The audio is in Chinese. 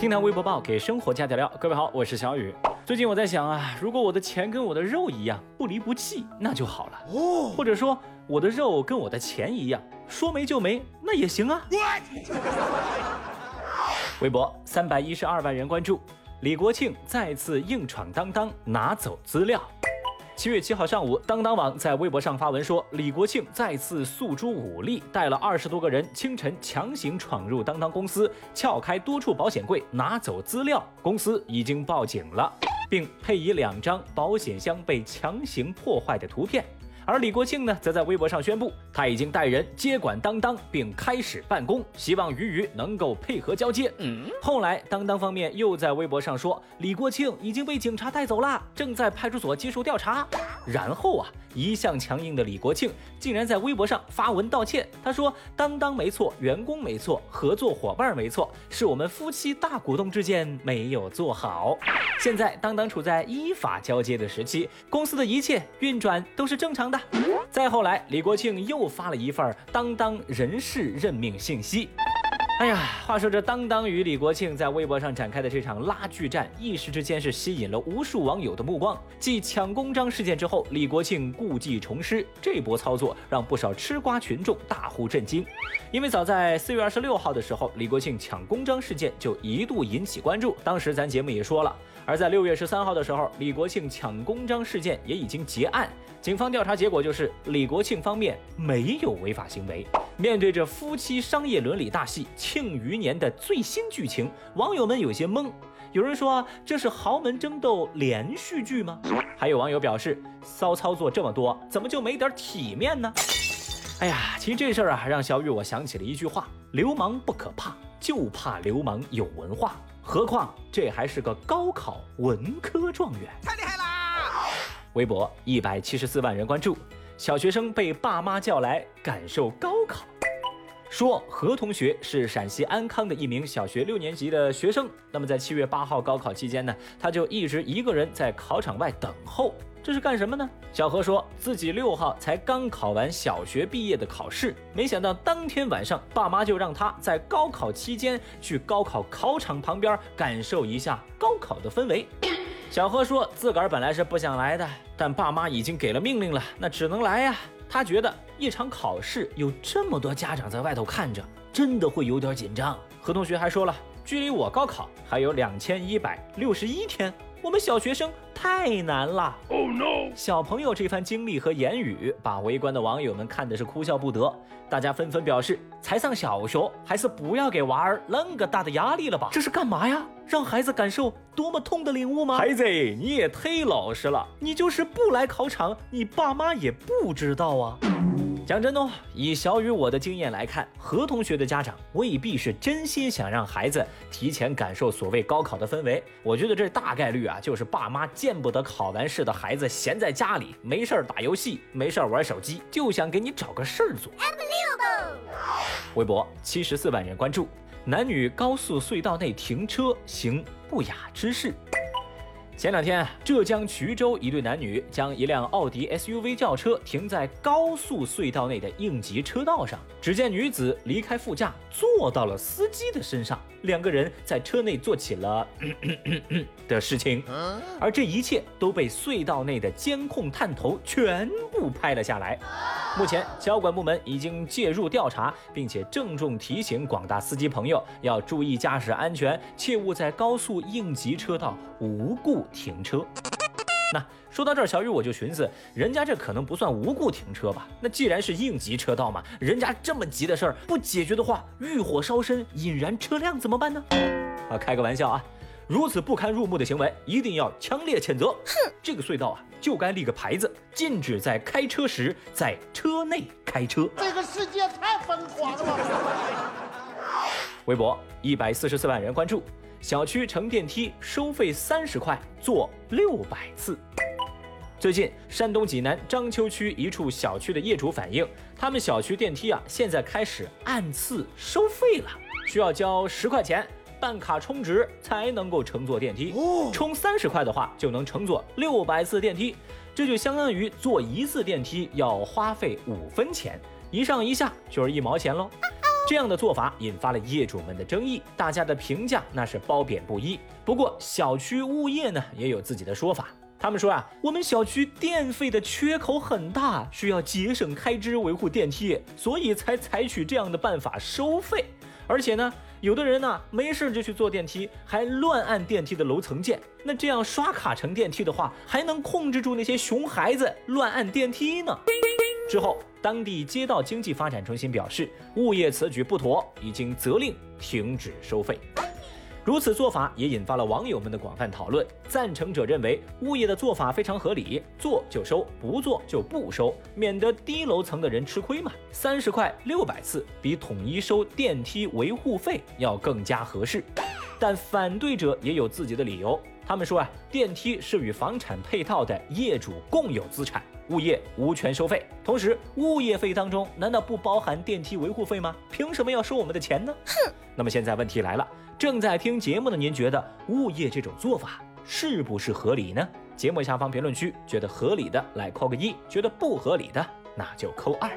听谈微博报，给生活加点料。各位好，我是小雨。最近我在想啊，如果我的钱跟我的肉一样不离不弃，那就好了。哦，或者说我的肉跟我的钱一样，说没就没，那也行啊。微博三百一十二万人关注，李国庆再次硬闯当当拿走资料。七月七号上午，当当网在微博上发文说，李国庆再次诉诸武力，带了二十多个人，清晨强行闯入当当公司，撬开多处保险柜，拿走资料。公司已经报警了，并配以两张保险箱被强行破坏的图片。而李国庆呢，则在微博上宣布，他已经带人接管当当，并开始办公，希望鱼鱼能够配合交接。嗯，后来当当方面又在微博上说，李国庆已经被警察带走了，正在派出所接受调查。然后啊。一向强硬的李国庆竟然在微博上发文道歉。他说：“当当没错，员工没错，合作伙伴没错，是我们夫妻大股东之间没有做好。现在当当处在依法交接的时期，公司的一切运转都是正常的。”再后来，李国庆又发了一份当当人事任命信息。哎呀，话说这当当与李国庆在微博上展开的这场拉锯战，一时之间是吸引了无数网友的目光。继抢公章事件之后，李国庆故技重施，这波操作让不少吃瓜群众大呼震惊。因为早在四月二十六号的时候，李国庆抢公章事件就一度引起关注，当时咱节目也说了。而在六月十三号的时候，李国庆抢公章事件也已经结案，警方调查结果就是李国庆方面没有违法行为。面对着夫妻商业伦理大戏《庆余年》的最新剧情，网友们有些懵。有人说这是豪门争斗连续剧吗？还有网友表示骚操作这么多，怎么就没点体面呢？哎呀，其实这事儿啊，让小雨我想起了一句话：流氓不可怕，就怕流氓有文化。何况这还是个高考文科状元，太厉害啦！微博一百七十四万人关注。小学生被爸妈叫来感受高考，说何同学是陕西安康的一名小学六年级的学生。那么在七月八号高考期间呢，他就一直一个人在考场外等候，这是干什么呢？小何说自己六号才刚考完小学毕业的考试，没想到当天晚上爸妈就让他在高考期间去高考考场旁边感受一下高考的氛围。小何说自个儿本来是不想来的，但爸妈已经给了命令了，那只能来呀。他觉得一场考试有这么多家长在外头看着，真的会有点紧张。何同学还说了，距离我高考还有两千一百六十一天。我们小学生太难了。Oh no！小朋友这番经历和言语，把围观的网友们看的是哭笑不得。大家纷纷表示，才上小学，还是不要给娃儿那个大的压力了吧？这是干嘛呀？让孩子感受多么痛的领悟吗？孩子，你也忒老实了。你就是不来考场，你爸妈也不知道啊。讲真哦，以小雨我的经验来看，何同学的家长未必是真心想让孩子提前感受所谓高考的氛围。我觉得这大概率啊，就是爸妈见不得考完试的孩子闲在家里没事儿打游戏，没事儿玩手机，就想给你找个事儿做。微博七十四万人关注，男女高速隧道内停车行不雅之事。前两天，浙江衢州一对男女将一辆奥迪 SUV 轿车停在高速隧道内的应急车道上。只见女子离开副驾，坐到了司机的身上，两个人在车内做起了 的事情。而这一切都被隧道内的监控探头全部拍了下来。目前，交管部门已经介入调查，并且郑重提醒广大司机朋友要注意驾驶安全，切勿在高速应急车道无故。停车，那说到这儿，小雨我就寻思，人家这可能不算无故停车吧？那既然是应急车道嘛，人家这么急的事儿不解决的话，欲火烧身，引燃车辆怎么办呢？啊，开个玩笑啊！如此不堪入目的行为，一定要强烈谴责。哼，这个隧道啊，就该立个牌子，禁止在开车时在车内开车。这个世界太疯狂了！微博一百四十四万人关注。小区乘电梯收费三十块，坐六百次。最近，山东济南章丘区一处小区的业主反映，他们小区电梯啊，现在开始按次收费了，需要交十块钱办卡充值才能够乘坐电梯。充三十块的话，就能乘坐六百次电梯，这就相当于坐一次电梯要花费五分钱，一上一下就是一毛钱喽。这样的做法引发了业主们的争议，大家的评价那是褒贬不一。不过小区物业呢也有自己的说法，他们说啊，我们小区电费的缺口很大，需要节省开支维护电梯，所以才采取这样的办法收费。而且呢，有的人呢没事就去坐电梯，还乱按电梯的楼层键。那这样刷卡乘电梯的话，还能控制住那些熊孩子乱按电梯呢。之后，当地街道经济发展中心表示，物业此举不妥，已经责令停止收费。如此做法也引发了网友们的广泛讨论。赞成者认为物业的做法非常合理，做就收，不做就不收，免得低楼层的人吃亏嘛。三十块六百次比统一收电梯维护费要更加合适。但反对者也有自己的理由，他们说啊，电梯是与房产配套的业主共有资产，物业无权收费。同时，物业费当中难道不包含电梯维护费吗？凭什么要收我们的钱呢？哼！那么现在问题来了。正在听节目的您，觉得物业这种做法是不是合理呢？节目下方评论区觉得合理的来扣个一，觉得不合理的那就扣二。